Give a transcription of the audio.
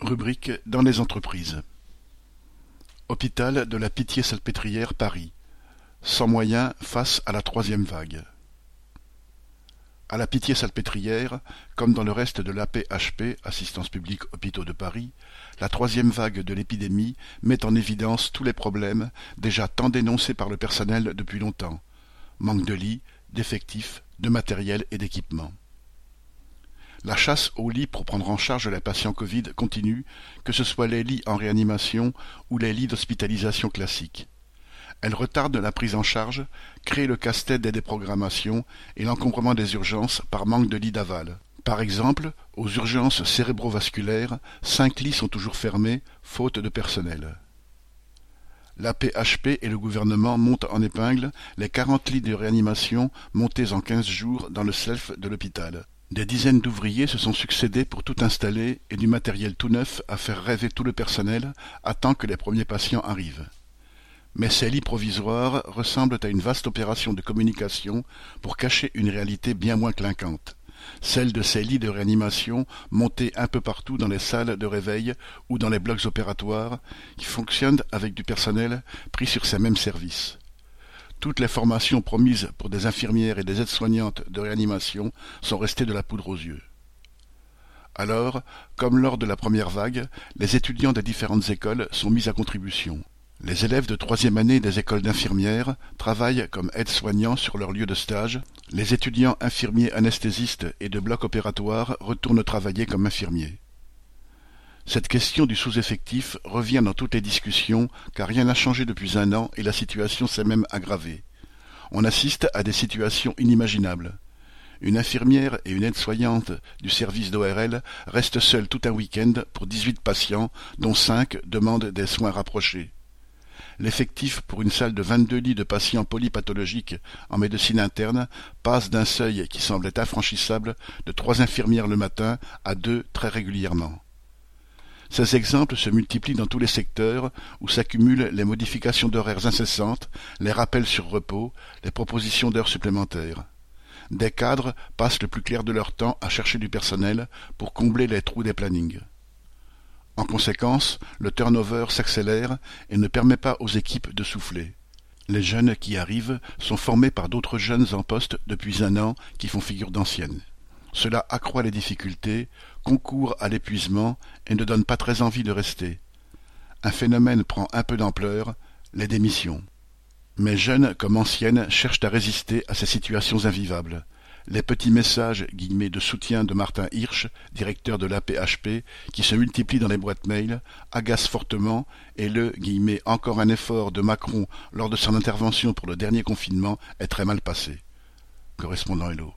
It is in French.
Rubrique dans les entreprises. Hôpital de la Pitié-Salpêtrière Paris. Sans moyens face à la troisième vague. À la Pitié-Salpêtrière, comme dans le reste de l'AP-HP, Assistance publique Hôpitaux de Paris, la troisième vague de l'épidémie met en évidence tous les problèmes déjà tant dénoncés par le personnel depuis longtemps. Manque de lits, d'effectifs, de matériel et d'équipement. La chasse aux lits pour prendre en charge les patients Covid continue, que ce soit les lits en réanimation ou les lits d'hospitalisation classiques. Elle retarde la prise en charge, crée le casse-tête des déprogrammations et l'encombrement des urgences par manque de lits d'aval. Par exemple, aux urgences cérébrovasculaires, cinq lits sont toujours fermés, faute de personnel. La PHP et le gouvernement montent en épingle les quarante lits de réanimation montés en quinze jours dans le self de l'hôpital. Des dizaines d'ouvriers se sont succédé pour tout installer et du matériel tout neuf à faire rêver tout le personnel attend que les premiers patients arrivent. Mais ces lits provisoires ressemblent à une vaste opération de communication pour cacher une réalité bien moins clinquante, celle de ces lits de réanimation montés un peu partout dans les salles de réveil ou dans les blocs opératoires qui fonctionnent avec du personnel pris sur ces mêmes services. Toutes les formations promises pour des infirmières et des aides-soignantes de réanimation sont restées de la poudre aux yeux. Alors, comme lors de la première vague, les étudiants des différentes écoles sont mis à contribution. Les élèves de troisième année des écoles d'infirmières travaillent comme aides-soignants sur leur lieu de stage. Les étudiants infirmiers anesthésistes et de bloc opératoire retournent travailler comme infirmiers. Cette question du sous-effectif revient dans toutes les discussions, car rien n'a changé depuis un an et la situation s'est même aggravée. On assiste à des situations inimaginables. Une infirmière et une aide-soignante du service d'ORL restent seules tout un week-end pour dix-huit patients, dont cinq demandent des soins rapprochés. L'effectif pour une salle de vingt-deux lits de patients polypathologiques en médecine interne passe d'un seuil qui semblait infranchissable de trois infirmières le matin à deux très régulièrement. Ces exemples se multiplient dans tous les secteurs où s'accumulent les modifications d'horaires incessantes, les rappels sur repos, les propositions d'heures supplémentaires. Des cadres passent le plus clair de leur temps à chercher du personnel pour combler les trous des plannings. En conséquence, le turnover s'accélère et ne permet pas aux équipes de souffler. Les jeunes qui arrivent sont formés par d'autres jeunes en poste depuis un an qui font figure d'anciennes. Cela accroît les difficultés, concourt à l'épuisement et ne donne pas très envie de rester. Un phénomène prend un peu d'ampleur, les démissions. Mais jeunes comme anciennes cherchent à résister à ces situations invivables. Les petits messages guillemets, de soutien de Martin Hirsch, directeur de l'APHP, qui se multiplient dans les boîtes mail, agacent fortement et le guillemets, encore un effort de Macron lors de son intervention pour le dernier confinement est très mal passé. Correspondant Hello.